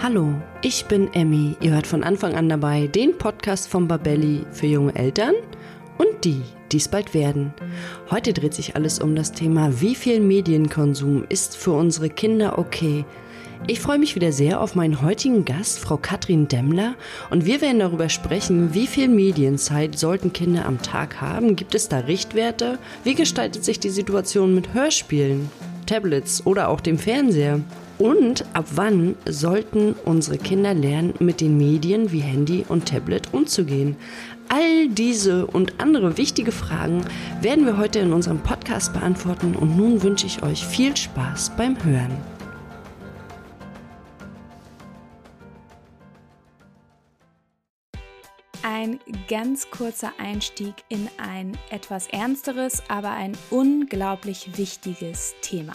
Hallo, ich bin Emmy. Ihr hört von Anfang an dabei den Podcast von Babelli für junge Eltern und die, die es bald werden. Heute dreht sich alles um das Thema, wie viel Medienkonsum ist für unsere Kinder okay? Ich freue mich wieder sehr auf meinen heutigen Gast, Frau Katrin Demmler, und wir werden darüber sprechen, wie viel Medienzeit sollten Kinder am Tag haben? Gibt es da Richtwerte? Wie gestaltet sich die Situation mit Hörspielen, Tablets oder auch dem Fernseher? Und ab wann sollten unsere Kinder lernen, mit den Medien wie Handy und Tablet umzugehen? All diese und andere wichtige Fragen werden wir heute in unserem Podcast beantworten und nun wünsche ich euch viel Spaß beim Hören. Ein ganz kurzer Einstieg in ein etwas ernsteres, aber ein unglaublich wichtiges Thema.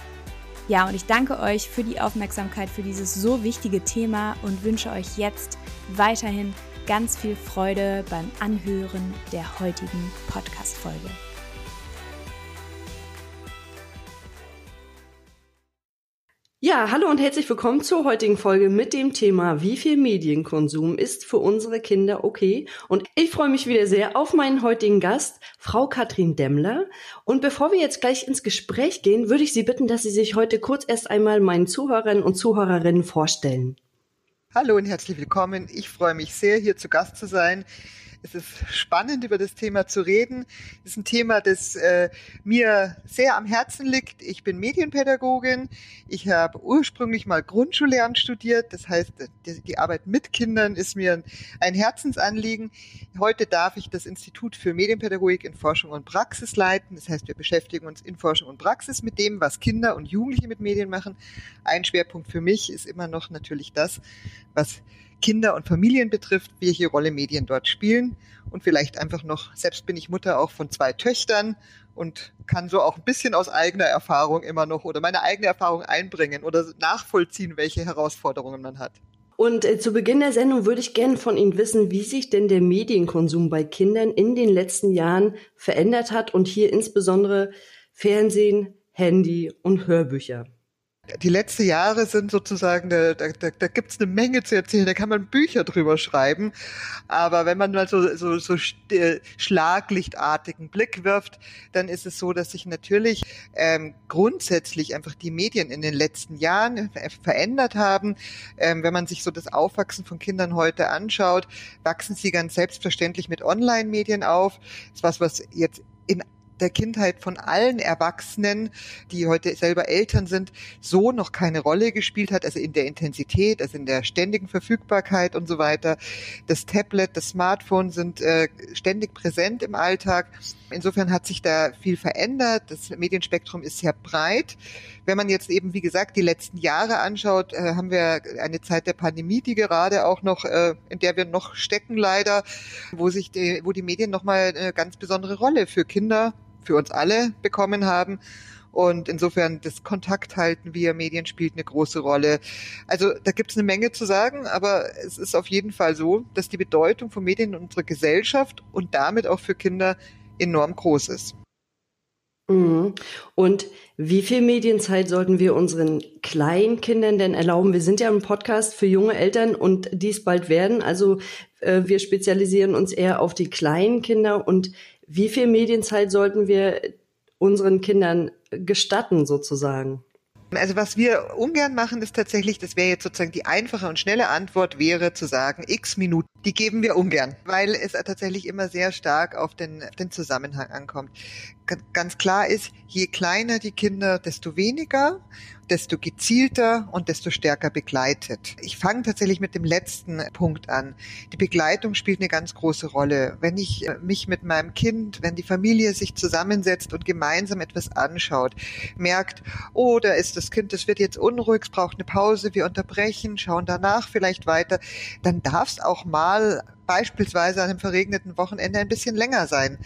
Ja, und ich danke euch für die Aufmerksamkeit für dieses so wichtige Thema und wünsche euch jetzt weiterhin ganz viel Freude beim Anhören der heutigen Podcast-Folge. Ja, hallo und herzlich willkommen zur heutigen Folge mit dem Thema, wie viel Medienkonsum ist für unsere Kinder okay? Und ich freue mich wieder sehr auf meinen heutigen Gast, Frau Katrin Demmler. Und bevor wir jetzt gleich ins Gespräch gehen, würde ich Sie bitten, dass Sie sich heute kurz erst einmal meinen Zuhörern und Zuhörerinnen vorstellen. Hallo und herzlich willkommen. Ich freue mich sehr, hier zu Gast zu sein. Es ist spannend, über das Thema zu reden. Es ist ein Thema, das äh, mir sehr am Herzen liegt. Ich bin Medienpädagogin. Ich habe ursprünglich mal Grundschullehramt studiert. Das heißt, die, die Arbeit mit Kindern ist mir ein Herzensanliegen. Heute darf ich das Institut für Medienpädagogik in Forschung und Praxis leiten. Das heißt, wir beschäftigen uns in Forschung und Praxis mit dem, was Kinder und Jugendliche mit Medien machen. Ein Schwerpunkt für mich ist immer noch natürlich das, was Kinder und Familien betrifft, welche Rolle Medien dort spielen. Und vielleicht einfach noch, selbst bin ich Mutter auch von zwei Töchtern und kann so auch ein bisschen aus eigener Erfahrung immer noch oder meine eigene Erfahrung einbringen oder nachvollziehen, welche Herausforderungen man hat. Und äh, zu Beginn der Sendung würde ich gerne von Ihnen wissen, wie sich denn der Medienkonsum bei Kindern in den letzten Jahren verändert hat und hier insbesondere Fernsehen, Handy und Hörbücher die letzten Jahre sind sozusagen, da, da, da gibt es eine Menge zu erzählen, da kann man Bücher drüber schreiben. Aber wenn man mal so, so, so äh, schlaglichtartigen Blick wirft, dann ist es so, dass sich natürlich ähm, grundsätzlich einfach die Medien in den letzten Jahren verändert haben. Ähm, wenn man sich so das Aufwachsen von Kindern heute anschaut, wachsen sie ganz selbstverständlich mit Online-Medien auf. Das ist was, was jetzt in der Kindheit von allen Erwachsenen, die heute selber Eltern sind, so noch keine Rolle gespielt hat, also in der Intensität, also in der ständigen Verfügbarkeit und so weiter. Das Tablet, das Smartphone sind äh, ständig präsent im Alltag. Insofern hat sich da viel verändert. Das Medienspektrum ist sehr breit. Wenn man jetzt eben, wie gesagt, die letzten Jahre anschaut, äh, haben wir eine Zeit der Pandemie, die gerade auch noch, äh, in der wir noch stecken leider, wo sich die, wo die Medien nochmal eine ganz besondere Rolle für Kinder, für uns alle bekommen haben. Und insofern das Kontakt halten via Medien spielt eine große Rolle. Also da gibt es eine Menge zu sagen, aber es ist auf jeden Fall so, dass die Bedeutung von Medien in unserer Gesellschaft und damit auch für Kinder enorm groß ist. Mhm. Und wie viel Medienzeit sollten wir unseren Kleinkindern denn erlauben? Wir sind ja ein Podcast für junge Eltern und dies bald werden. Also äh, wir spezialisieren uns eher auf die kleinen Kinder. Und wie viel Medienzeit sollten wir unseren Kindern gestatten, sozusagen? Also was wir ungern machen, ist tatsächlich, das wäre jetzt sozusagen die einfache und schnelle Antwort, wäre zu sagen, x Minuten, die geben wir ungern, weil es tatsächlich immer sehr stark auf den, den Zusammenhang ankommt. Ganz klar ist, je kleiner die Kinder, desto weniger desto gezielter und desto stärker begleitet. Ich fange tatsächlich mit dem letzten Punkt an. Die Begleitung spielt eine ganz große Rolle. Wenn ich äh, mich mit meinem Kind, wenn die Familie sich zusammensetzt und gemeinsam etwas anschaut, merkt, oh, da ist das Kind, das wird jetzt unruhig, es braucht eine Pause, wir unterbrechen, schauen danach vielleicht weiter, dann darf es auch mal beispielsweise an einem verregneten Wochenende ein bisschen länger sein.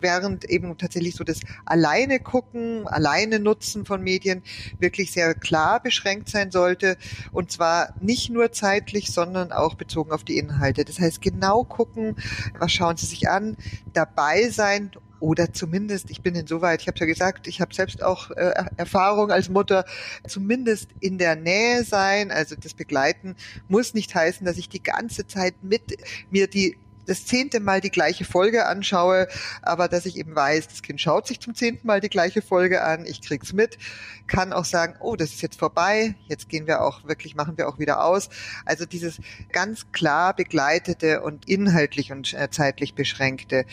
Während eben tatsächlich so das alleine gucken, alleine nutzen von Medien wirklich sehr klar beschränkt sein sollte. Und zwar nicht nur zeitlich, sondern auch bezogen auf die Inhalte. Das heißt, genau gucken, was schauen Sie sich an, dabei sein oder zumindest, ich bin insoweit, ich habe ja gesagt, ich habe selbst auch äh, Erfahrung als Mutter, zumindest in der Nähe sein, also das Begleiten muss nicht heißen, dass ich die ganze Zeit mit mir die das zehnte Mal die gleiche Folge anschaue, aber dass ich eben weiß, das Kind schaut sich zum zehnten Mal die gleiche Folge an, ich krieg's mit, kann auch sagen, oh, das ist jetzt vorbei, jetzt gehen wir auch wirklich, machen wir auch wieder aus. Also dieses ganz klar begleitete und inhaltlich und äh, zeitlich beschränkte.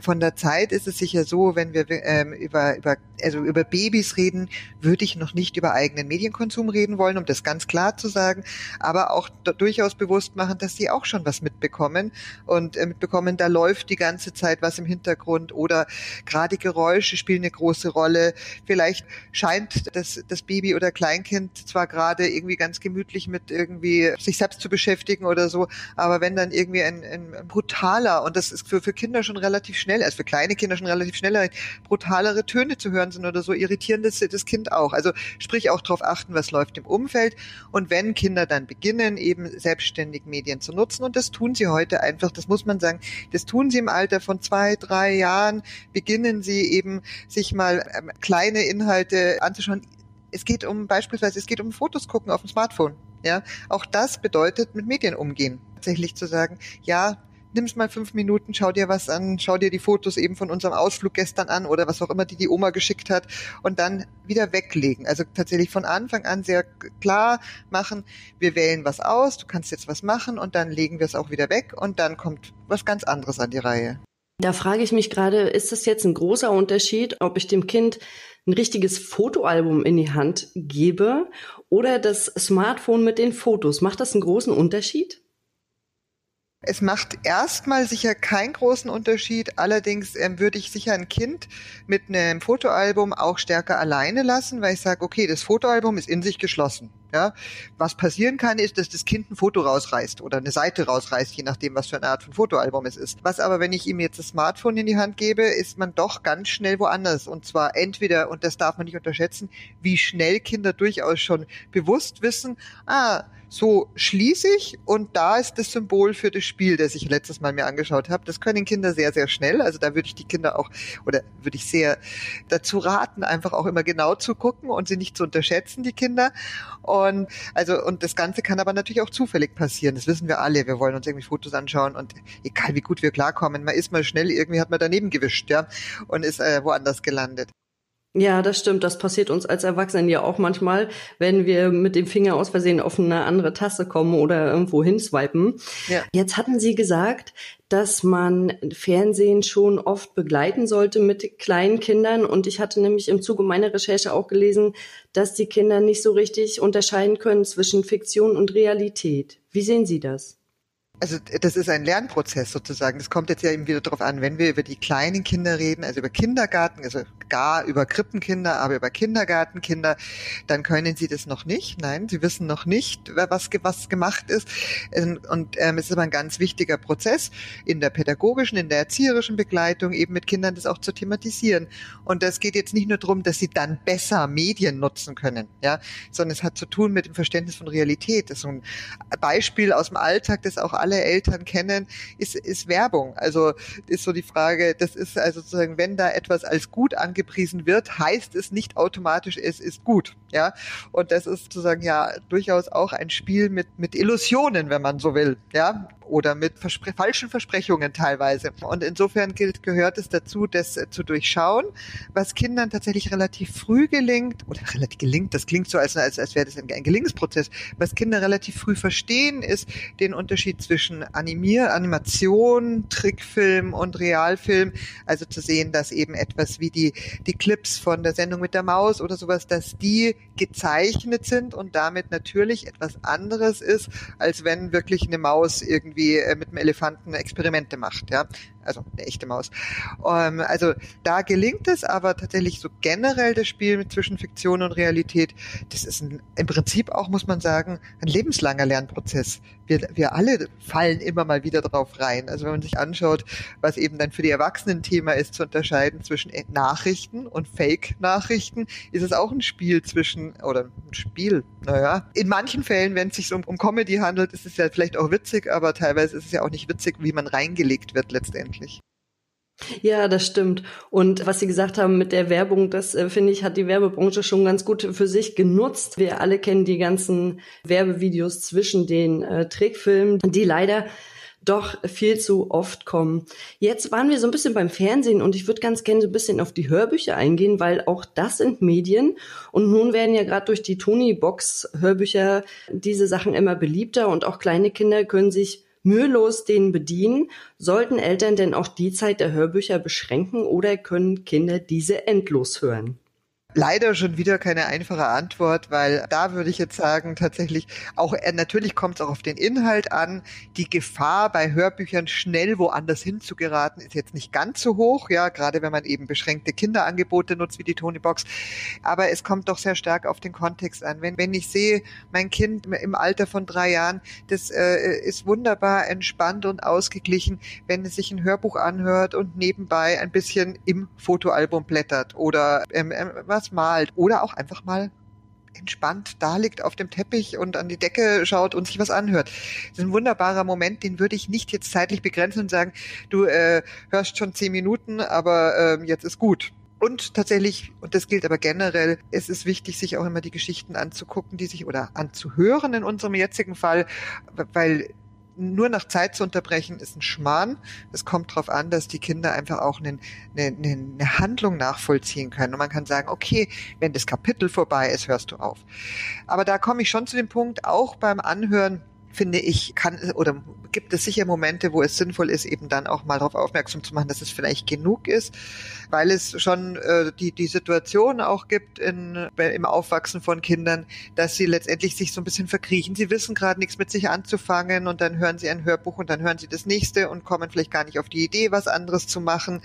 Von der Zeit ist es sicher so, wenn wir ähm, über, über, also über Babys reden, würde ich noch nicht über eigenen Medienkonsum reden wollen, um das ganz klar zu sagen, aber auch durchaus bewusst machen, dass sie auch schon was mitbekommen und äh, mitbekommen, da läuft die ganze Zeit was im Hintergrund oder gerade Geräusche spielen eine große Rolle. Vielleicht scheint das, das Baby oder Kleinkind zwar gerade irgendwie ganz gemütlich mit irgendwie sich selbst zu beschäftigen oder so, aber wenn dann irgendwie ein, ein brutaler, und das ist für, für Kinder schon relativ schnell, also für kleine Kinder schon relativ schneller, brutalere Töne zu hören sind oder so, irritieren das, das Kind auch. Also sprich auch darauf achten, was läuft im Umfeld. Und wenn Kinder dann beginnen, eben selbstständig Medien zu nutzen, und das tun sie heute einfach, das muss muss man sagen, das tun sie im Alter von zwei, drei Jahren, beginnen sie eben sich mal ähm, kleine Inhalte anzuschauen. Es geht um beispielsweise, es geht um Fotos gucken auf dem Smartphone. Ja, auch das bedeutet mit Medien umgehen. Tatsächlich zu sagen, ja, nimm's mal fünf Minuten, schau dir was an, schau dir die Fotos eben von unserem Ausflug gestern an oder was auch immer die die Oma geschickt hat und dann wieder weglegen. Also tatsächlich von Anfang an sehr klar machen, wir wählen was aus, du kannst jetzt was machen und dann legen wir es auch wieder weg und dann kommt was ganz anderes an die Reihe. Da frage ich mich gerade, ist das jetzt ein großer Unterschied, ob ich dem Kind ein richtiges Fotoalbum in die Hand gebe oder das Smartphone mit den Fotos? Macht das einen großen Unterschied? Es macht erstmal sicher keinen großen Unterschied. Allerdings ähm, würde ich sicher ein Kind mit einem Fotoalbum auch stärker alleine lassen, weil ich sage, okay, das Fotoalbum ist in sich geschlossen. Ja, was passieren kann, ist, dass das Kind ein Foto rausreißt oder eine Seite rausreißt, je nachdem, was für eine Art von Fotoalbum es ist. Was aber, wenn ich ihm jetzt das Smartphone in die Hand gebe, ist man doch ganz schnell woanders. Und zwar entweder, und das darf man nicht unterschätzen, wie schnell Kinder durchaus schon bewusst wissen, ah, so schließe ich und da ist das Symbol für das Spiel, das ich letztes Mal mir angeschaut habe. Das können Kinder sehr, sehr schnell. Also da würde ich die Kinder auch oder würde ich sehr dazu raten, einfach auch immer genau zu gucken und sie nicht zu unterschätzen, die Kinder. Und also und das Ganze kann aber natürlich auch zufällig passieren. Das wissen wir alle. Wir wollen uns irgendwie Fotos anschauen und egal wie gut wir klarkommen, man ist mal schnell irgendwie hat man daneben gewischt, ja, und ist äh, woanders gelandet. Ja, das stimmt. Das passiert uns als Erwachsenen ja auch manchmal, wenn wir mit dem Finger aus Versehen auf eine andere Tasse kommen oder irgendwo hinswipen. Ja. Jetzt hatten Sie gesagt, dass man Fernsehen schon oft begleiten sollte mit kleinen Kindern. Und ich hatte nämlich im Zuge meiner Recherche auch gelesen, dass die Kinder nicht so richtig unterscheiden können zwischen Fiktion und Realität. Wie sehen Sie das? Also das ist ein Lernprozess sozusagen. Das kommt jetzt ja eben wieder darauf an, wenn wir über die kleinen Kinder reden, also über Kindergarten, also gar über Krippenkinder, aber über Kindergartenkinder, dann können sie das noch nicht. Nein, sie wissen noch nicht, was, was gemacht ist. Und ähm, es ist aber ein ganz wichtiger Prozess in der pädagogischen, in der erzieherischen Begleitung, eben mit Kindern das auch zu thematisieren. Und das geht jetzt nicht nur darum, dass sie dann besser Medien nutzen können, ja, sondern es hat zu tun mit dem Verständnis von Realität. Das ist ein Beispiel aus dem Alltag, das auch Eltern kennen, ist, ist Werbung. Also ist so die Frage, das ist also sozusagen, wenn da etwas als gut angepriesen wird, heißt es nicht automatisch, es ist gut. Ja, und das ist sozusagen ja durchaus auch ein Spiel mit, mit Illusionen, wenn man so will. Ja, oder mit Verspre falschen Versprechungen teilweise. Und insofern gilt, gehört es dazu, das äh, zu durchschauen, was Kindern tatsächlich relativ früh gelingt, oder relativ gelingt, das klingt so, als, als, als wäre das ein, ein Gelingensprozess, was Kinder relativ früh verstehen, ist den Unterschied zwischen Animier, Animation, Trickfilm und Realfilm. Also zu sehen, dass eben etwas wie die, die Clips von der Sendung mit der Maus oder sowas, dass die gezeichnet sind und damit natürlich etwas anderes ist, als wenn wirklich eine Maus irgendwie äh, mit einem Elefanten Experimente macht, ja also eine echte Maus. Ähm, also da gelingt es, aber tatsächlich so generell das Spiel zwischen Fiktion und Realität, das ist ein, im Prinzip auch, muss man sagen, ein lebenslanger Lernprozess. Wir, wir alle fallen immer mal wieder drauf rein. Also wenn man sich anschaut, was eben dann für die Erwachsenen Thema ist, zu unterscheiden zwischen Nachrichten und Fake-Nachrichten, ist es auch ein Spiel zwischen, oder ein Spiel, naja. In manchen Fällen, wenn es sich um, um Comedy handelt, ist es ja vielleicht auch witzig, aber teilweise ist es ja auch nicht witzig, wie man reingelegt wird letztendlich eigentlich. Ja, das stimmt. Und was Sie gesagt haben mit der Werbung, das äh, finde ich, hat die Werbebranche schon ganz gut für sich genutzt. Wir alle kennen die ganzen Werbevideos zwischen den äh, Trickfilmen, die leider doch viel zu oft kommen. Jetzt waren wir so ein bisschen beim Fernsehen und ich würde ganz gerne so ein bisschen auf die Hörbücher eingehen, weil auch das sind Medien und nun werden ja gerade durch die Tony-Box Hörbücher diese Sachen immer beliebter und auch kleine Kinder können sich mühelos den bedienen. Sollten Eltern denn auch die Zeit der Hörbücher beschränken oder können Kinder diese endlos hören? Leider schon wieder keine einfache Antwort, weil da würde ich jetzt sagen, tatsächlich auch, äh, natürlich kommt es auch auf den Inhalt an. Die Gefahr bei Hörbüchern schnell woanders hinzugeraten ist jetzt nicht ganz so hoch, ja, gerade wenn man eben beschränkte Kinderangebote nutzt wie die Tonybox. Aber es kommt doch sehr stark auf den Kontext an. Wenn, wenn ich sehe, mein Kind im Alter von drei Jahren, das äh, ist wunderbar entspannt und ausgeglichen, wenn es sich ein Hörbuch anhört und nebenbei ein bisschen im Fotoalbum blättert oder ähm, äh, was was malt oder auch einfach mal entspannt da liegt auf dem Teppich und an die Decke schaut und sich was anhört. Das ist ein wunderbarer Moment, den würde ich nicht jetzt zeitlich begrenzen und sagen, du äh, hörst schon zehn Minuten, aber äh, jetzt ist gut. Und tatsächlich, und das gilt aber generell, es ist wichtig, sich auch immer die Geschichten anzugucken, die sich oder anzuhören in unserem jetzigen Fall, weil nur nach Zeit zu unterbrechen, ist ein Schmarrn. Es kommt darauf an, dass die Kinder einfach auch eine, eine, eine Handlung nachvollziehen können. Und man kann sagen, okay, wenn das Kapitel vorbei ist, hörst du auf. Aber da komme ich schon zu dem Punkt, auch beim Anhören, finde ich, kann oder gibt es sicher Momente, wo es sinnvoll ist, eben dann auch mal darauf aufmerksam zu machen, dass es vielleicht genug ist, weil es schon äh, die, die Situation auch gibt in, im Aufwachsen von Kindern, dass sie letztendlich sich so ein bisschen verkriechen. Sie wissen gerade nichts mit sich anzufangen und dann hören sie ein Hörbuch und dann hören sie das nächste und kommen vielleicht gar nicht auf die Idee, was anderes zu machen.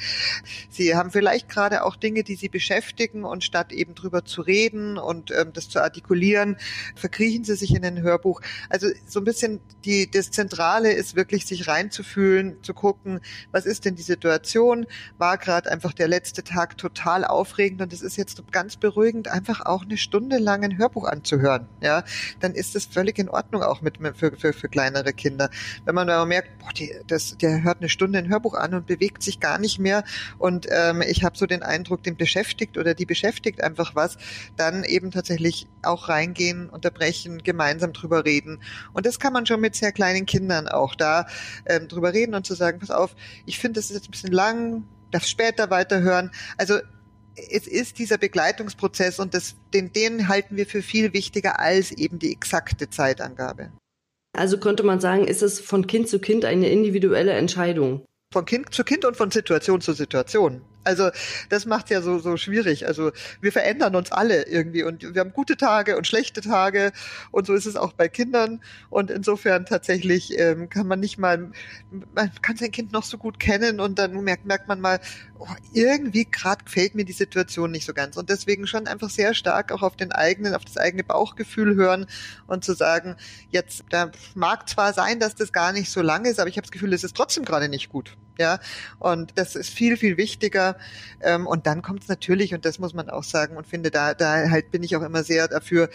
Sie haben vielleicht gerade auch Dinge, die sie beschäftigen und statt eben drüber zu reden und ähm, das zu artikulieren, verkriechen sie sich in ein Hörbuch. Also so ein bisschen die, das Zentrale ist wirklich sich reinzufühlen, zu gucken, was ist denn die Situation? War gerade einfach der letzte Tag total aufregend und es ist jetzt ganz beruhigend, einfach auch eine Stunde lang ein Hörbuch anzuhören. Ja, dann ist es völlig in Ordnung auch mit für, für, für kleinere Kinder. Wenn man aber merkt, boah, die, das, der hört eine Stunde ein Hörbuch an und bewegt sich gar nicht mehr und ähm, ich habe so den Eindruck, den beschäftigt oder die beschäftigt einfach was, dann eben tatsächlich auch reingehen, unterbrechen, gemeinsam drüber reden. Und das kann man schon mit sehr kleinen Kindern auch auch da ähm, drüber reden und zu sagen, pass auf, ich finde, das ist jetzt ein bisschen lang, darf später weiterhören. Also es ist dieser Begleitungsprozess und das, den, den halten wir für viel wichtiger als eben die exakte Zeitangabe. Also könnte man sagen, ist es von Kind zu Kind eine individuelle Entscheidung? Von Kind zu Kind und von Situation zu Situation. Also das macht ja so so schwierig. Also wir verändern uns alle irgendwie und wir haben gute Tage und schlechte Tage und so ist es auch bei Kindern und insofern tatsächlich ähm, kann man nicht mal man kann sein Kind noch so gut kennen und dann merkt merkt man mal oh, irgendwie gerade gefällt mir die Situation nicht so ganz und deswegen schon einfach sehr stark auch auf den eigenen auf das eigene Bauchgefühl hören und zu sagen jetzt da mag zwar sein, dass das gar nicht so lang ist, aber ich habe das Gefühl, es ist trotzdem gerade nicht gut. Ja, und das ist viel, viel wichtiger. Ähm, und dann kommt es natürlich, und das muss man auch sagen, und finde, da, da halt bin ich auch immer sehr dafür,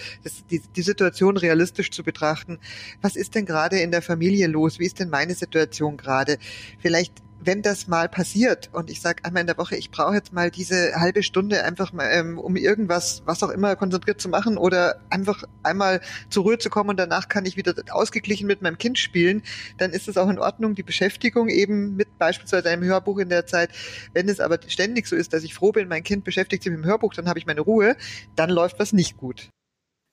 die, die Situation realistisch zu betrachten. Was ist denn gerade in der Familie los? Wie ist denn meine Situation gerade? Vielleicht wenn das mal passiert und ich sage einmal in der Woche, ich brauche jetzt mal diese halbe Stunde einfach mal, ähm, um irgendwas, was auch immer, konzentriert zu machen oder einfach einmal zur Ruhe zu kommen und danach kann ich wieder ausgeglichen mit meinem Kind spielen, dann ist es auch in Ordnung, die Beschäftigung eben mit beispielsweise einem Hörbuch in der Zeit. Wenn es aber ständig so ist, dass ich froh bin, mein Kind beschäftigt sich mit dem Hörbuch, dann habe ich meine Ruhe, dann läuft was nicht gut.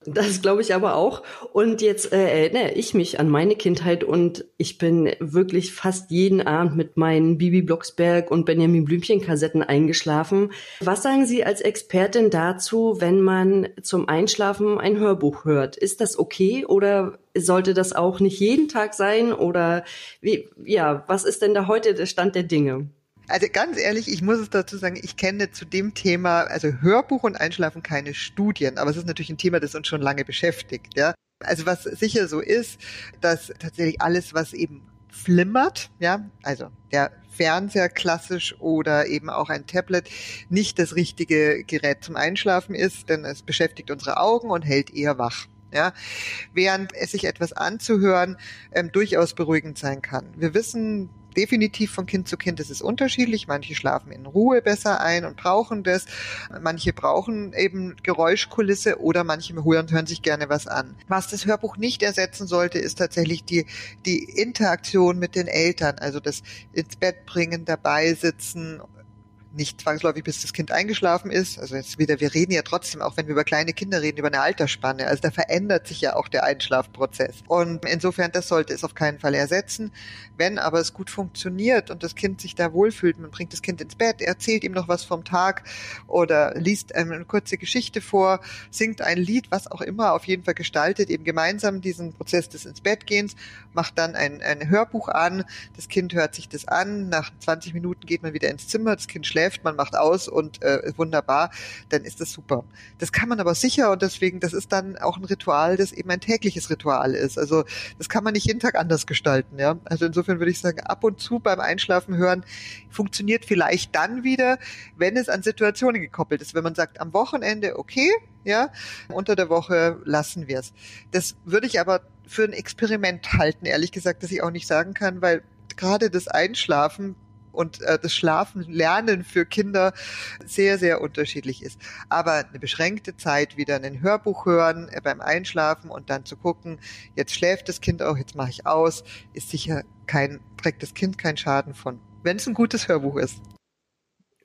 Das glaube ich aber auch. Und jetzt äh, erinnere ich mich an meine Kindheit und ich bin wirklich fast jeden Abend mit meinen Bibi Blocksberg und Benjamin Blümchen Kassetten eingeschlafen. Was sagen Sie als Expertin dazu, wenn man zum Einschlafen ein Hörbuch hört? Ist das okay oder sollte das auch nicht jeden Tag sein oder wie, ja, was ist denn da heute der Stand der Dinge? Also ganz ehrlich, ich muss es dazu sagen, ich kenne zu dem Thema, also Hörbuch und Einschlafen keine Studien, aber es ist natürlich ein Thema, das uns schon lange beschäftigt, ja. Also was sicher so ist, dass tatsächlich alles, was eben flimmert, ja, also der Fernseher klassisch oder eben auch ein Tablet nicht das richtige Gerät zum Einschlafen ist, denn es beschäftigt unsere Augen und hält eher wach. Ja, während es sich etwas anzuhören ähm, durchaus beruhigend sein kann. Wir wissen definitiv von Kind zu Kind ist es unterschiedlich. Manche schlafen in Ruhe besser ein und brauchen das. Manche brauchen eben Geräuschkulisse oder manche hören, hören sich gerne was an. Was das Hörbuch nicht ersetzen sollte, ist tatsächlich die, die Interaktion mit den Eltern, also das ins Bett bringen, dabei sitzen nicht zwangsläufig, bis das Kind eingeschlafen ist. Also jetzt wieder, wir reden ja trotzdem, auch wenn wir über kleine Kinder reden, über eine Altersspanne. Also da verändert sich ja auch der Einschlafprozess. Und insofern, das sollte es auf keinen Fall ersetzen. Wenn aber es gut funktioniert und das Kind sich da wohlfühlt, man bringt das Kind ins Bett, erzählt ihm noch was vom Tag oder liest eine kurze Geschichte vor, singt ein Lied, was auch immer, auf jeden Fall gestaltet eben gemeinsam diesen Prozess des ins Bett gehens, macht dann ein, ein Hörbuch an, das Kind hört sich das an, nach 20 Minuten geht man wieder ins Zimmer, das Kind schläft, man macht aus und äh, wunderbar, dann ist das super. Das kann man aber sicher und deswegen, das ist dann auch ein Ritual, das eben ein tägliches Ritual ist. Also das kann man nicht jeden Tag anders gestalten, ja. Also insofern insofern würde ich sagen, ab und zu beim Einschlafen hören funktioniert vielleicht dann wieder, wenn es an Situationen gekoppelt ist. Wenn man sagt, am Wochenende okay, ja, unter der Woche lassen wir es. Das würde ich aber für ein Experiment halten, ehrlich gesagt, dass ich auch nicht sagen kann, weil gerade das Einschlafen und äh, das Schlafen lernen für Kinder sehr, sehr unterschiedlich ist. Aber eine beschränkte Zeit wieder ein Hörbuch hören äh, beim Einschlafen und dann zu gucken, jetzt schläft das Kind auch, jetzt mache ich aus, ist sicher kein, trägt das Kind keinen Schaden von, wenn es ein gutes Hörbuch ist.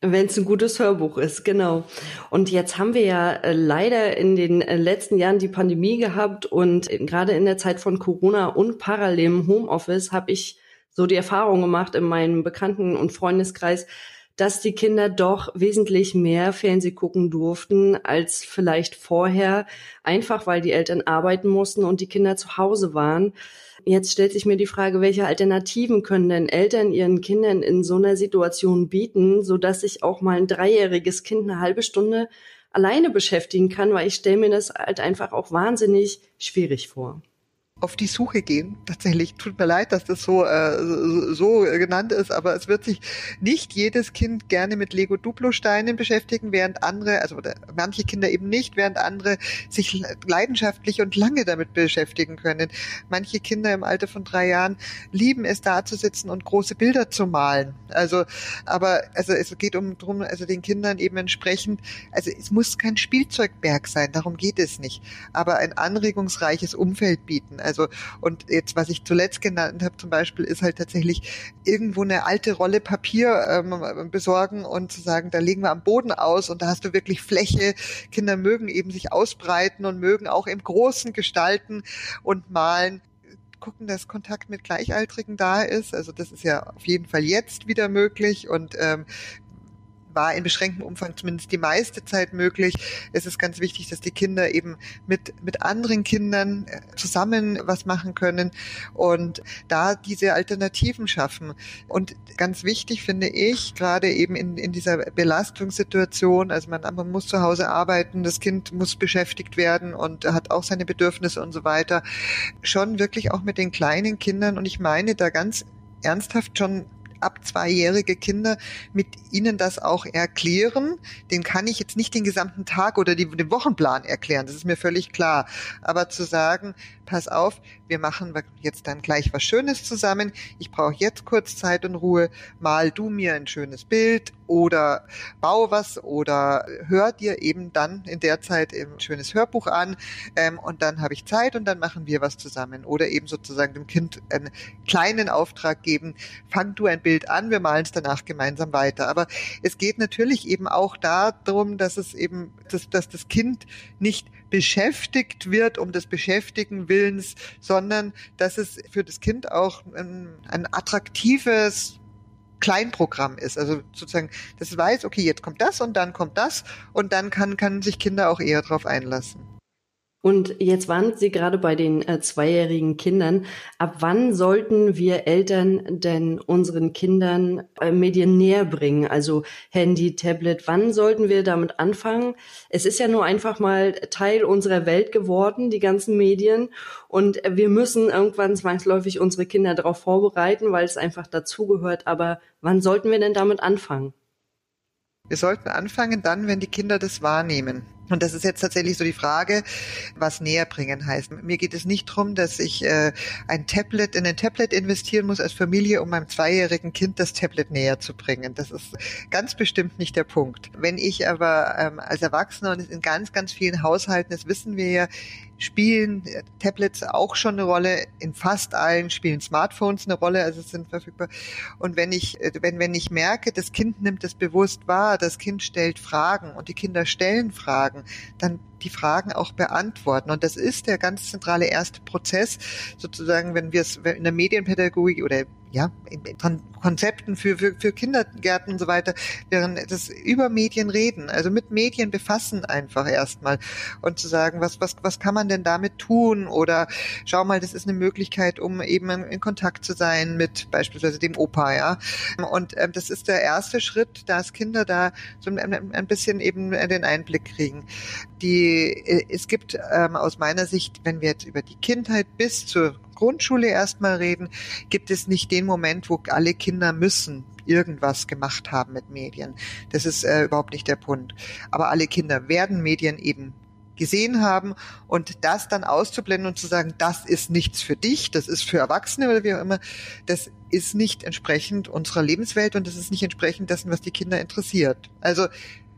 Wenn es ein gutes Hörbuch ist, genau. Und jetzt haben wir ja äh, leider in den äh, letzten Jahren die Pandemie gehabt und gerade in der Zeit von Corona und parallel im Homeoffice habe ich so die Erfahrung gemacht in meinem Bekannten- und Freundeskreis, dass die Kinder doch wesentlich mehr Fernseh gucken durften als vielleicht vorher, einfach weil die Eltern arbeiten mussten und die Kinder zu Hause waren. Jetzt stellt sich mir die Frage, welche Alternativen können denn Eltern ihren Kindern in so einer Situation bieten, so dass sich auch mal ein dreijähriges Kind eine halbe Stunde alleine beschäftigen kann, weil ich stelle mir das halt einfach auch wahnsinnig schwierig vor auf die Suche gehen. Tatsächlich tut mir leid, dass das so äh, so genannt ist, aber es wird sich nicht jedes Kind gerne mit Lego Duplo Steinen beschäftigen, während andere, also manche Kinder eben nicht, während andere sich leidenschaftlich und lange damit beschäftigen können. Manche Kinder im Alter von drei Jahren lieben es, da zu sitzen und große Bilder zu malen. Also, aber also es geht um drum, also den Kindern eben entsprechend, also es muss kein Spielzeugberg sein, darum geht es nicht, aber ein anregungsreiches Umfeld bieten also und jetzt, was ich zuletzt genannt habe zum Beispiel, ist halt tatsächlich irgendwo eine alte Rolle Papier ähm, besorgen und zu sagen, da legen wir am Boden aus und da hast du wirklich Fläche. Kinder mögen eben sich ausbreiten und mögen auch im Großen gestalten und malen gucken, dass Kontakt mit Gleichaltrigen da ist. Also das ist ja auf jeden Fall jetzt wieder möglich und ähm, war in beschränktem Umfang zumindest die meiste Zeit möglich. Es ist ganz wichtig, dass die Kinder eben mit, mit anderen Kindern äh, zusammen was machen können und da diese Alternativen schaffen. Und ganz wichtig finde ich, gerade eben in, in dieser Belastungssituation, also man, man muss zu Hause arbeiten, das Kind muss beschäftigt werden und hat auch seine Bedürfnisse und so weiter, schon wirklich auch mit den kleinen Kindern und ich meine da ganz ernsthaft schon ab zweijährige Kinder mit ihnen das auch erklären. Den kann ich jetzt nicht den gesamten Tag oder die, den Wochenplan erklären, das ist mir völlig klar. Aber zu sagen, pass auf, wir machen jetzt dann gleich was Schönes zusammen. Ich brauche jetzt kurz Zeit und Ruhe. Mal du mir ein schönes Bild oder bau was oder hör dir eben dann in der Zeit ein schönes Hörbuch an ähm, und dann habe ich Zeit und dann machen wir was zusammen. Oder eben sozusagen dem Kind einen kleinen Auftrag geben, fang du ein Bild an, wir malen es danach gemeinsam weiter. Aber es geht natürlich eben auch darum, dass es eben, dass, dass das Kind nicht beschäftigt wird um des Beschäftigen Willens, sondern dass es für das Kind auch ein, ein attraktives Kleinprogramm ist. Also sozusagen, dass es weiß, okay, jetzt kommt das und dann kommt das und dann kann, kann sich Kinder auch eher darauf einlassen. Und jetzt waren Sie gerade bei den äh, zweijährigen Kindern. Ab wann sollten wir Eltern denn unseren Kindern äh, Medien näher bringen? Also Handy, Tablet, wann sollten wir damit anfangen? Es ist ja nur einfach mal Teil unserer Welt geworden, die ganzen Medien. Und wir müssen irgendwann zwangsläufig unsere Kinder darauf vorbereiten, weil es einfach dazugehört. Aber wann sollten wir denn damit anfangen? Wir sollten anfangen dann, wenn die Kinder das wahrnehmen. Und das ist jetzt tatsächlich so die Frage, was näher bringen heißt. Mir geht es nicht darum, dass ich äh, ein Tablet in ein Tablet investieren muss als Familie, um meinem zweijährigen Kind das Tablet näher zu bringen. Das ist ganz bestimmt nicht der Punkt. Wenn ich aber ähm, als Erwachsener und in ganz, ganz vielen Haushalten, das wissen wir ja, spielen Tablets auch schon eine Rolle. In fast allen spielen Smartphones eine Rolle, also sind verfügbar. Und wenn ich, äh, wenn, wenn ich merke, das Kind nimmt es bewusst wahr, das Kind stellt Fragen und die Kinder stellen Fragen, dann die Fragen auch beantworten. Und das ist der ganz zentrale erste Prozess, sozusagen, wenn wir es in der Medienpädagogik oder ja, in Konzepten für, für, für Kindergärten und so weiter, während das über Medien reden, also mit Medien befassen einfach erstmal und zu sagen, was, was, was kann man denn damit tun? Oder schau mal, das ist eine Möglichkeit, um eben in Kontakt zu sein mit beispielsweise dem Opa, ja. Und ähm, das ist der erste Schritt, dass Kinder da so ein, ein bisschen eben den Einblick kriegen. Die, äh, es gibt ähm, aus meiner Sicht, wenn wir jetzt über die Kindheit bis zur Grundschule erstmal reden, gibt es nicht den Moment, wo alle Kinder müssen irgendwas gemacht haben mit Medien. Das ist äh, überhaupt nicht der Punkt. Aber alle Kinder werden Medien eben gesehen haben und das dann auszublenden und zu sagen, das ist nichts für dich, das ist für Erwachsene oder wie auch immer, das ist nicht entsprechend unserer Lebenswelt und das ist nicht entsprechend dessen, was die Kinder interessiert. Also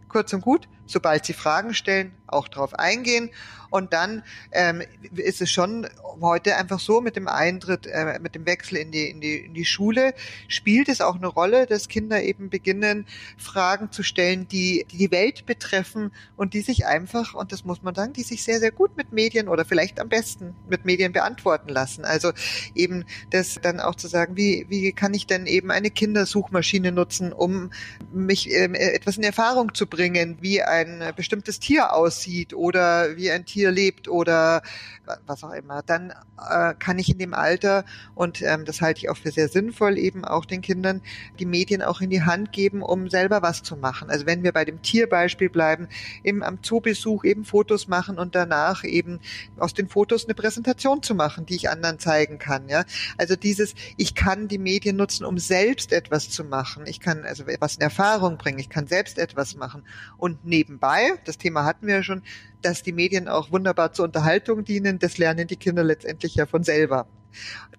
kurz und gut, sobald sie Fragen stellen, auch darauf eingehen und dann ähm, ist es schon heute einfach so mit dem Eintritt, äh, mit dem Wechsel in die, in, die, in die Schule, spielt es auch eine Rolle, dass Kinder eben beginnen, Fragen zu stellen, die, die Welt betreffen und die sich einfach, und das muss man sagen, die sich sehr, sehr gut mit Medien oder vielleicht am besten mit Medien beantworten lassen. Also eben das dann auch zu sagen, wie, wie kann ich denn eben eine Kindersuchmaschine nutzen, um mich ähm, etwas in Erfahrung zu bringen, wie ein bestimmtes Tier aussieht oder wie ein Tier lebt oder was auch immer, dann äh, kann ich in dem Alter, und ähm, das halte ich auch für sehr sinnvoll, eben auch den Kindern die Medien auch in die Hand geben, um selber was zu machen. Also wenn wir bei dem Tierbeispiel bleiben, eben am Zoobesuch eben Fotos machen und danach eben aus den Fotos eine Präsentation zu machen, die ich anderen zeigen kann. Ja, also dieses, ich kann die Medien nutzen, um selbst etwas zu machen. Ich kann also was in Erfahrung bringen. Ich kann selbst etwas machen. Und nebenbei, das Thema hatten wir ja schon, dass die Medien auch wunderbar zur Unterhaltung dienen, das lernen die Kinder letztendlich ja von selber.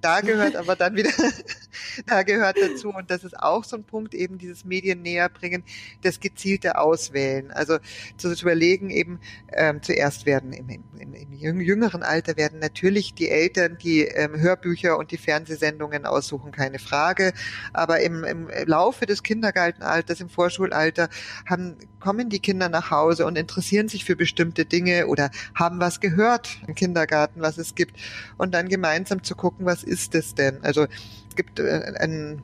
Da gehört aber dann wieder, da gehört dazu, und das ist auch so ein Punkt, eben dieses Medien näher bringen, das gezielte Auswählen. Also zu, überlegen, eben ähm, zuerst werden im, im, im, jüngeren Alter werden natürlich die Eltern die ähm, Hörbücher und die Fernsehsendungen aussuchen, keine Frage. Aber im, im Laufe des Kindergartenalters, im Vorschulalter, haben, kommen die Kinder nach Hause und interessieren sich für bestimmte Dinge oder haben was gehört im Kindergarten, was es gibt. Und dann gemeinsam zu gucken, was ist es denn? Also es gibt äh, ein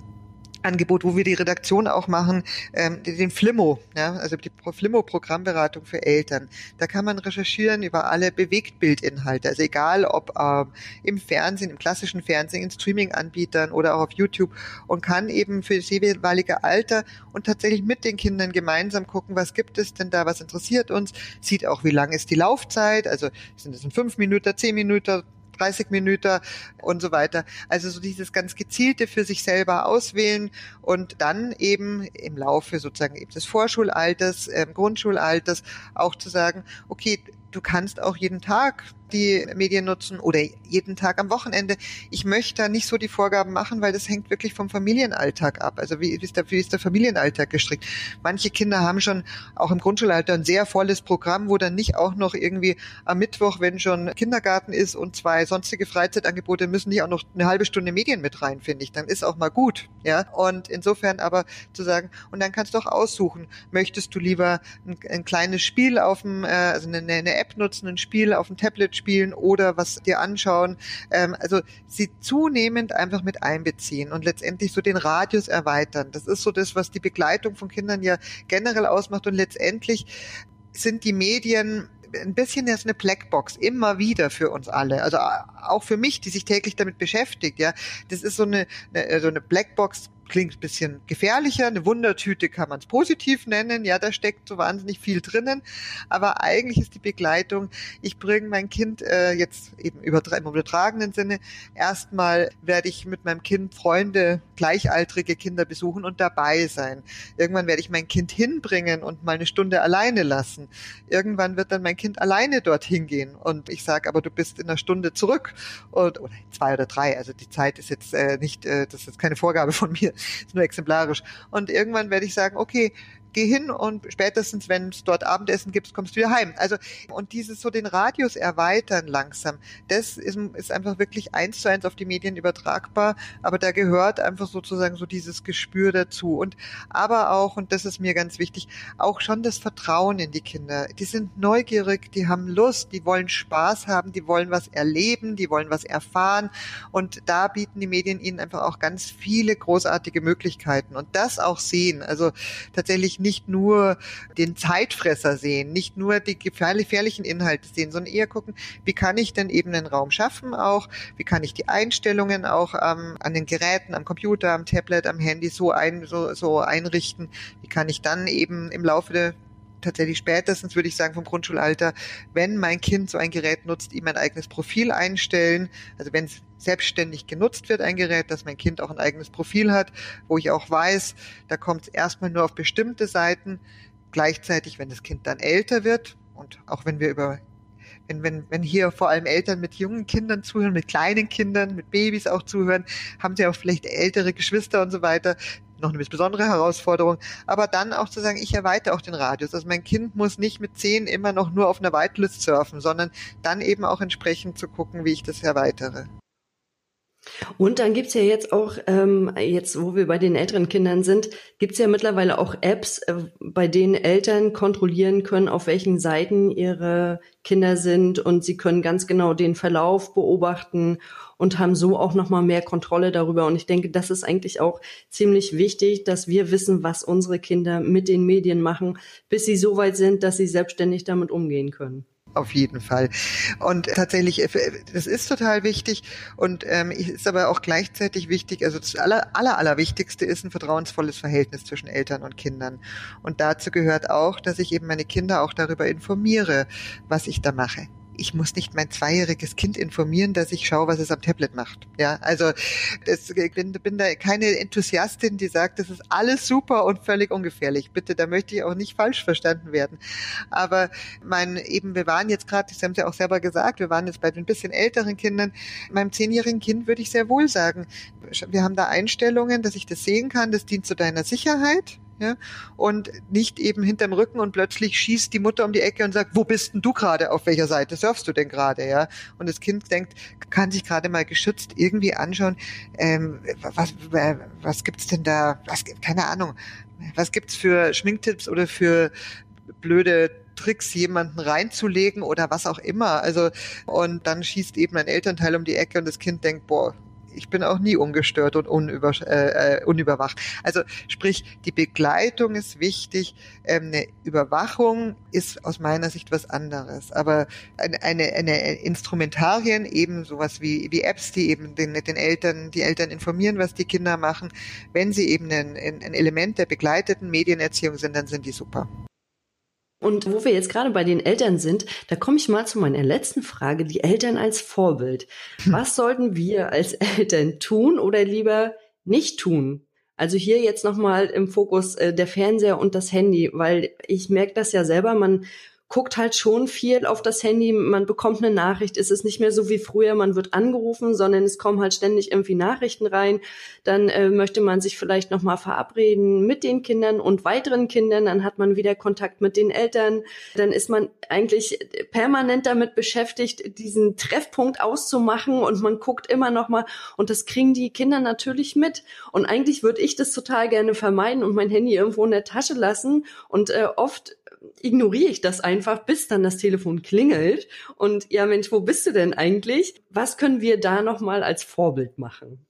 Angebot, wo wir die Redaktion auch machen, ähm, den Flimmo, ja, also die Flimmo-Programmberatung für Eltern. Da kann man recherchieren über alle Bewegtbildinhalte, also egal ob ähm, im Fernsehen, im klassischen Fernsehen, in Streaming-Anbietern oder auch auf YouTube. Und kann eben für das jeweilige Alter und tatsächlich mit den Kindern gemeinsam gucken, was gibt es denn da, was interessiert uns, sieht auch, wie lang ist die Laufzeit, also sind es in fünf Minuten, zehn Minuten, 30 Minuten und so weiter. Also so dieses ganz gezielte für sich selber auswählen und dann eben im Laufe sozusagen eben des Vorschulalters, äh, Grundschulalters auch zu sagen, okay, du kannst auch jeden Tag die Medien nutzen oder jeden Tag am Wochenende. Ich möchte da nicht so die Vorgaben machen, weil das hängt wirklich vom Familienalltag ab. Also wie ist der, wie ist der Familienalltag gestrickt? Manche Kinder haben schon auch im Grundschulalter ein sehr volles Programm, wo dann nicht auch noch irgendwie am Mittwoch, wenn schon Kindergarten ist und zwei sonstige Freizeitangebote, müssen nicht auch noch eine halbe Stunde Medien mit rein, finde ich. Dann ist auch mal gut, ja. Und insofern aber zu sagen, und dann kannst du auch aussuchen, möchtest du lieber ein, ein kleines Spiel auf dem, äh, also eine, eine App nutzen, ein Spiel auf dem Tablet spielen oder was dir anschauen. Ähm, also sie zunehmend einfach mit einbeziehen und letztendlich so den Radius erweitern. Das ist so das, was die Begleitung von Kindern ja generell ausmacht und letztendlich sind die Medien ein bisschen jetzt eine Blackbox immer wieder für uns alle. Also auch für mich, die sich täglich damit beschäftigt. Ja, das ist so eine, eine so eine Blackbox klingt ein bisschen gefährlicher. Eine Wundertüte kann man es positiv nennen. Ja, da steckt so wahnsinnig viel drinnen. Aber eigentlich ist die Begleitung, ich bringe mein Kind äh, jetzt eben über, im übertragenen Sinne, erstmal werde ich mit meinem Kind Freunde, gleichaltrige Kinder besuchen und dabei sein. Irgendwann werde ich mein Kind hinbringen und mal eine Stunde alleine lassen. Irgendwann wird dann mein Kind alleine dorthin gehen und ich sage, aber du bist in einer Stunde zurück und, oder zwei oder drei. Also die Zeit ist jetzt äh, nicht, äh, das ist jetzt keine Vorgabe von mir ist nur exemplarisch. Und irgendwann werde ich sagen, okay, geh hin und spätestens, wenn es dort Abendessen gibt, kommst du wieder heim. Also, und dieses so den Radius erweitern langsam, das ist, ist einfach wirklich eins zu eins auf die Medien übertragbar, aber da gehört einfach sozusagen so dieses Gespür dazu. Und aber auch, und das ist mir ganz wichtig, auch schon das Vertrauen in die Kinder. Die sind neugierig, die haben Lust, die wollen Spaß haben, die wollen was erleben, die wollen was erfahren. Und da bieten die Medien ihnen einfach auch ganz viele großartige Möglichkeiten. Und das auch sehen. Also tatsächlich nicht nur den Zeitfresser sehen, nicht nur die gefährlichen Inhalte sehen, sondern eher gucken, wie kann ich denn eben einen Raum schaffen auch, wie kann ich die Einstellungen auch ähm, an den Geräten, am Computer, am Tablet, am Handy so, ein, so, so einrichten, wie kann ich dann eben im Laufe der tatsächlich spätestens, würde ich sagen, vom Grundschulalter, wenn mein Kind so ein Gerät nutzt, ihm ein eigenes Profil einstellen. Also wenn es selbstständig genutzt wird, ein Gerät, dass mein Kind auch ein eigenes Profil hat, wo ich auch weiß, da kommt es erstmal nur auf bestimmte Seiten. Gleichzeitig, wenn das Kind dann älter wird und auch wenn wir über wenn, wenn, wenn hier vor allem Eltern mit jungen Kindern zuhören, mit kleinen Kindern, mit Babys auch zuhören, haben sie auch vielleicht ältere Geschwister und so weiter, noch eine besondere Herausforderung. Aber dann auch zu sagen, ich erweitere auch den Radius. Also mein Kind muss nicht mit zehn immer noch nur auf einer Whitelist surfen, sondern dann eben auch entsprechend zu gucken, wie ich das erweitere. Und dann gibt's ja jetzt auch, ähm, jetzt wo wir bei den älteren Kindern sind, gibt's ja mittlerweile auch Apps, äh, bei denen Eltern kontrollieren können, auf welchen Seiten ihre Kinder sind und sie können ganz genau den Verlauf beobachten und haben so auch nochmal mehr Kontrolle darüber. Und ich denke, das ist eigentlich auch ziemlich wichtig, dass wir wissen, was unsere Kinder mit den Medien machen, bis sie so weit sind, dass sie selbstständig damit umgehen können auf jeden Fall. Und tatsächlich, äh, das ist total wichtig und ähm, ist aber auch gleichzeitig wichtig, also das aller, aller, allerwichtigste ist ein vertrauensvolles Verhältnis zwischen Eltern und Kindern. Und dazu gehört auch, dass ich eben meine Kinder auch darüber informiere, was ich da mache ich muss nicht mein zweijähriges Kind informieren, dass ich schaue, was es am Tablet macht. Ja, also das, ich bin, bin da keine Enthusiastin, die sagt, das ist alles super und völlig ungefährlich. Bitte, da möchte ich auch nicht falsch verstanden werden. Aber mein eben, wir waren jetzt gerade, das haben Sie auch selber gesagt, wir waren jetzt bei den bisschen älteren Kindern. Meinem zehnjährigen Kind würde ich sehr wohl sagen, wir haben da Einstellungen, dass ich das sehen kann, das dient zu deiner Sicherheit ja, und nicht eben hinterm Rücken und plötzlich schießt die Mutter um die Ecke und sagt, wo bist denn du gerade, auf welcher Seite surfst du denn gerade, ja? Und das Kind denkt, kann sich gerade mal geschützt irgendwie anschauen, ähm, was, was gibt's denn da, was, keine Ahnung, was gibt's für Schminktipps oder für blöde Tricks, jemanden reinzulegen oder was auch immer. Also, und dann schießt eben ein Elternteil um die Ecke und das Kind denkt, boah, ich bin auch nie ungestört und unüber, äh, äh, unüberwacht. Also sprich, die Begleitung ist wichtig. Ähm, eine Überwachung ist aus meiner Sicht was anderes. Aber eine, eine, eine Instrumentarien, eben sowas wie, wie Apps, die eben den, den Eltern, die Eltern informieren, was die Kinder machen, wenn sie eben ein, ein Element der begleiteten Medienerziehung sind, dann sind die super. Und wo wir jetzt gerade bei den Eltern sind, da komme ich mal zu meiner letzten Frage, die Eltern als Vorbild. Hm. Was sollten wir als Eltern tun oder lieber nicht tun? Also hier jetzt nochmal im Fokus äh, der Fernseher und das Handy, weil ich merke das ja selber, man guckt halt schon viel auf das Handy, man bekommt eine Nachricht, es ist nicht mehr so wie früher, man wird angerufen, sondern es kommen halt ständig irgendwie Nachrichten rein. Dann äh, möchte man sich vielleicht nochmal verabreden mit den Kindern und weiteren Kindern, dann hat man wieder Kontakt mit den Eltern, dann ist man eigentlich permanent damit beschäftigt, diesen Treffpunkt auszumachen und man guckt immer nochmal und das kriegen die Kinder natürlich mit. Und eigentlich würde ich das total gerne vermeiden und mein Handy irgendwo in der Tasche lassen und äh, oft ignoriere ich das einfach, bis dann das Telefon klingelt. Und ja, Mensch, wo bist du denn eigentlich? Was können wir da nochmal als Vorbild machen?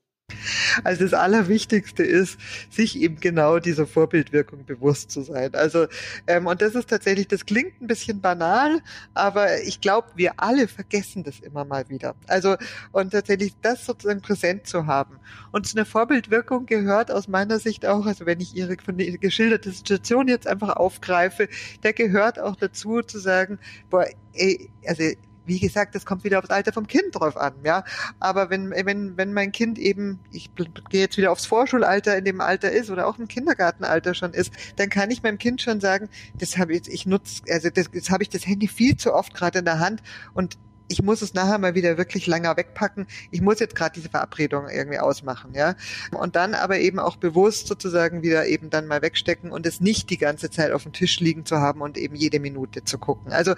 Also das Allerwichtigste ist, sich eben genau dieser Vorbildwirkung bewusst zu sein. Also ähm, und das ist tatsächlich, das klingt ein bisschen banal, aber ich glaube, wir alle vergessen das immer mal wieder. Also und tatsächlich das sozusagen präsent zu haben. Und zu einer Vorbildwirkung gehört aus meiner Sicht auch, also wenn ich Ihre von der geschilderte Situation jetzt einfach aufgreife, da gehört auch dazu zu sagen, boah, ey, also wie gesagt, das kommt wieder aufs Alter vom Kind drauf an, ja. Aber wenn, wenn, wenn mein Kind eben, ich gehe jetzt wieder aufs Vorschulalter in dem Alter ist oder auch im Kindergartenalter schon ist, dann kann ich meinem Kind schon sagen, das habe ich, ich nutze, also das, jetzt habe ich das Handy viel zu oft gerade in der Hand und ich muss es nachher mal wieder wirklich länger wegpacken. Ich muss jetzt gerade diese Verabredung irgendwie ausmachen, ja. Und dann aber eben auch bewusst sozusagen wieder eben dann mal wegstecken und es nicht die ganze Zeit auf dem Tisch liegen zu haben und eben jede Minute zu gucken. Also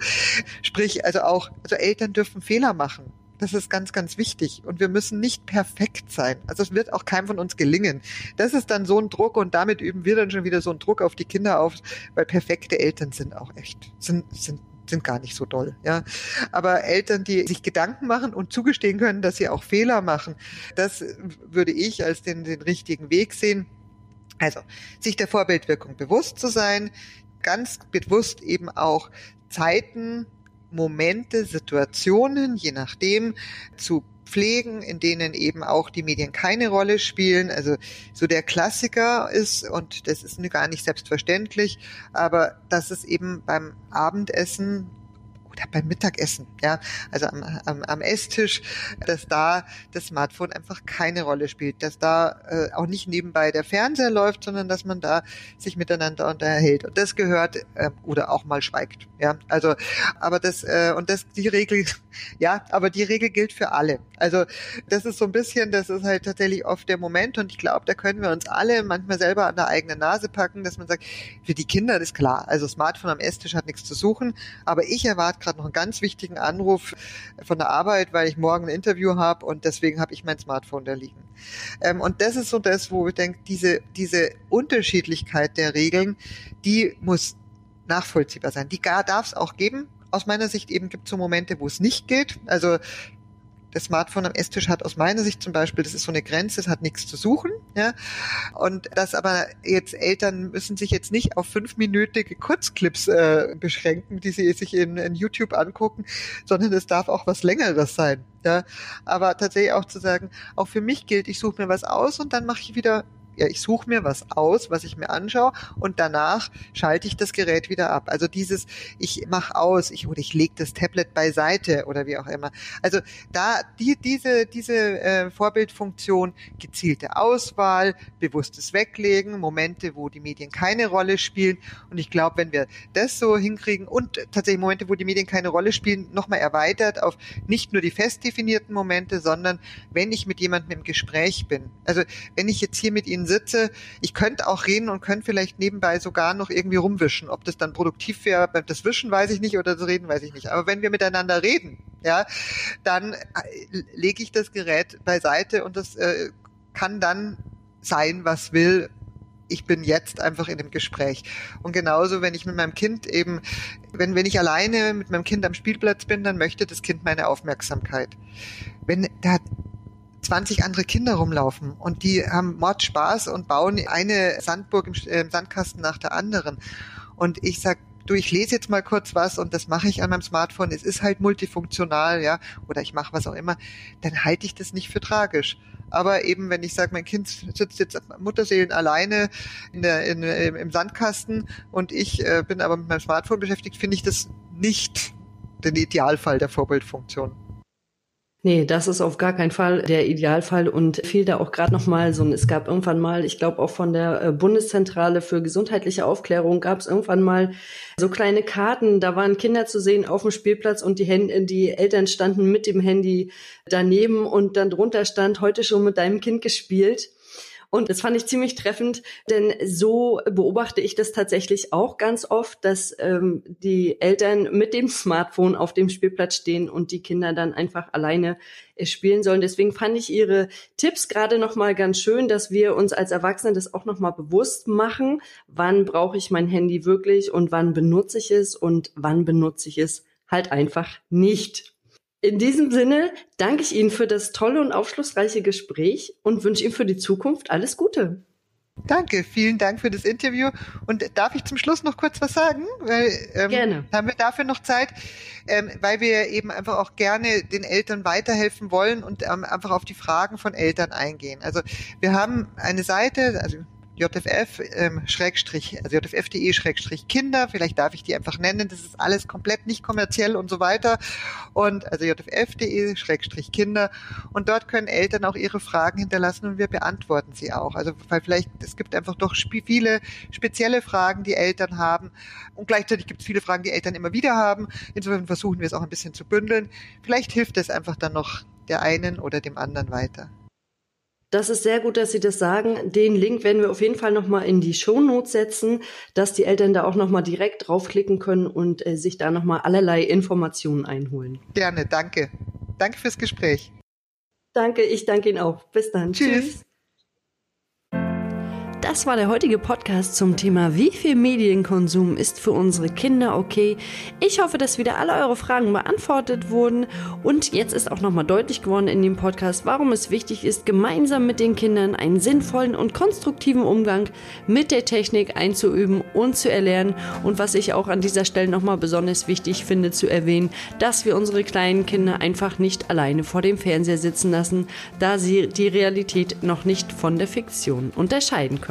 sprich, also auch, also Eltern dürfen Fehler machen. Das ist ganz, ganz wichtig. Und wir müssen nicht perfekt sein. Also es wird auch keinem von uns gelingen. Das ist dann so ein Druck und damit üben wir dann schon wieder so einen Druck auf die Kinder auf, weil perfekte Eltern sind auch echt, sind, sind sind gar nicht so doll, ja. Aber Eltern, die sich Gedanken machen und zugestehen können, dass sie auch Fehler machen, das würde ich als den, den richtigen Weg sehen. Also, sich der Vorbildwirkung bewusst zu sein, ganz bewusst eben auch Zeiten, Momente, Situationen, je nachdem, zu pflegen, in denen eben auch die Medien keine Rolle spielen. Also so der Klassiker ist, und das ist gar nicht selbstverständlich, aber dass es eben beim Abendessen oder beim Mittagessen, ja, also am, am, am Esstisch, dass da das Smartphone einfach keine Rolle spielt, dass da äh, auch nicht nebenbei der Fernseher läuft, sondern dass man da sich miteinander unterhält. Und das gehört äh, oder auch mal schweigt, ja. Also, aber das äh, und das die Regel, ja, aber die Regel gilt für alle. Also das ist so ein bisschen, das ist halt tatsächlich oft der Moment und ich glaube, da können wir uns alle manchmal selber an der eigenen Nase packen, dass man sagt, für die Kinder ist klar, also Smartphone am Esstisch hat nichts zu suchen, aber ich erwarte gerade noch einen ganz wichtigen Anruf von der Arbeit, weil ich morgen ein Interview habe und deswegen habe ich mein Smartphone da liegen. Ähm, und das ist so das, wo ich denke, diese, diese Unterschiedlichkeit der Regeln, die muss nachvollziehbar sein. Die darf es auch geben. Aus meiner Sicht eben gibt es so Momente, wo es nicht geht. Also das Smartphone am Esstisch hat aus meiner Sicht zum Beispiel, das ist so eine Grenze, es hat nichts zu suchen. Ja? Und das aber jetzt Eltern müssen sich jetzt nicht auf fünfminütige Kurzclips äh, beschränken, die sie sich in, in YouTube angucken, sondern es darf auch was Längeres sein. Ja? Aber tatsächlich auch zu sagen, auch für mich gilt, ich suche mir was aus und dann mache ich wieder ich suche mir was aus, was ich mir anschaue und danach schalte ich das Gerät wieder ab. Also dieses, ich mache aus, ich oder ich lege das Tablet beiseite oder wie auch immer. Also da die, diese, diese äh, Vorbildfunktion, gezielte Auswahl, bewusstes Weglegen, Momente, wo die Medien keine Rolle spielen. Und ich glaube, wenn wir das so hinkriegen und tatsächlich Momente, wo die Medien keine Rolle spielen, nochmal erweitert auf nicht nur die fest definierten Momente, sondern wenn ich mit jemandem im Gespräch bin. Also wenn ich jetzt hier mit Ihnen sitze, ich könnte auch reden und könnte vielleicht nebenbei sogar noch irgendwie rumwischen. Ob das dann produktiv wäre, das Wischen weiß ich nicht oder das Reden weiß ich nicht. Aber wenn wir miteinander reden, ja, dann äh, lege ich das Gerät beiseite und das äh, kann dann sein, was will ich bin jetzt einfach in dem Gespräch. Und genauso, wenn ich mit meinem Kind eben, wenn, wenn ich alleine mit meinem Kind am Spielplatz bin, dann möchte das Kind meine Aufmerksamkeit. Wenn da 20 andere Kinder rumlaufen und die haben Mordspaß und bauen eine Sandburg im, äh, Sandkasten nach der anderen. Und ich sag, du, ich lese jetzt mal kurz was und das mache ich an meinem Smartphone. Es ist halt multifunktional, ja, oder ich mache was auch immer, dann halte ich das nicht für tragisch. Aber eben, wenn ich sage, mein Kind sitzt jetzt Mutterseelen alleine in der, in, im Sandkasten und ich äh, bin aber mit meinem Smartphone beschäftigt, finde ich das nicht den Idealfall der Vorbildfunktion. Nee, das ist auf gar keinen Fall der Idealfall und fiel da auch gerade noch mal so, es gab irgendwann mal, ich glaube auch von der äh, Bundeszentrale für gesundheitliche Aufklärung gab es irgendwann mal so kleine Karten, da waren Kinder zu sehen auf dem Spielplatz und die, Hände, die Eltern standen mit dem Handy daneben und dann drunter stand, heute schon mit deinem Kind gespielt. Und das fand ich ziemlich treffend, denn so beobachte ich das tatsächlich auch ganz oft, dass ähm, die Eltern mit dem Smartphone auf dem Spielplatz stehen und die Kinder dann einfach alleine äh, spielen sollen. Deswegen fand ich Ihre Tipps gerade noch mal ganz schön, dass wir uns als Erwachsene das auch noch mal bewusst machen. Wann brauche ich mein Handy wirklich und wann benutze ich es und wann benutze ich es halt einfach nicht. In diesem Sinne danke ich Ihnen für das tolle und aufschlussreiche Gespräch und wünsche Ihnen für die Zukunft alles Gute. Danke, vielen Dank für das Interview. Und darf ich zum Schluss noch kurz was sagen? Weil, ähm, gerne. Haben wir dafür noch Zeit? Ähm, weil wir eben einfach auch gerne den Eltern weiterhelfen wollen und ähm, einfach auf die Fragen von Eltern eingehen. Also wir haben eine Seite, also JFF ähm, also vielleicht darf ich die einfach nennen, das ist alles komplett nicht kommerziell und so weiter. Und also JFF.de Schrägstrich Kinder. Und dort können Eltern auch ihre Fragen hinterlassen und wir beantworten sie auch. Also weil vielleicht, es gibt einfach doch viele spezielle Fragen, die Eltern haben. Und gleichzeitig gibt es viele Fragen, die Eltern immer wieder haben. Insofern versuchen wir es auch ein bisschen zu bündeln. Vielleicht hilft es einfach dann noch der einen oder dem anderen weiter. Das ist sehr gut, dass Sie das sagen. Den Link werden wir auf jeden Fall nochmal in die Shownotes setzen, dass die Eltern da auch nochmal direkt draufklicken können und äh, sich da nochmal allerlei Informationen einholen. Gerne, danke. Danke fürs Gespräch. Danke, ich danke Ihnen auch. Bis dann. Tschüss. Tschüss. Das war der heutige Podcast zum Thema, wie viel Medienkonsum ist für unsere Kinder okay. Ich hoffe, dass wieder alle eure Fragen beantwortet wurden. Und jetzt ist auch nochmal deutlich geworden in dem Podcast, warum es wichtig ist, gemeinsam mit den Kindern einen sinnvollen und konstruktiven Umgang mit der Technik einzuüben und zu erlernen. Und was ich auch an dieser Stelle nochmal besonders wichtig finde zu erwähnen, dass wir unsere kleinen Kinder einfach nicht alleine vor dem Fernseher sitzen lassen, da sie die Realität noch nicht von der Fiktion unterscheiden können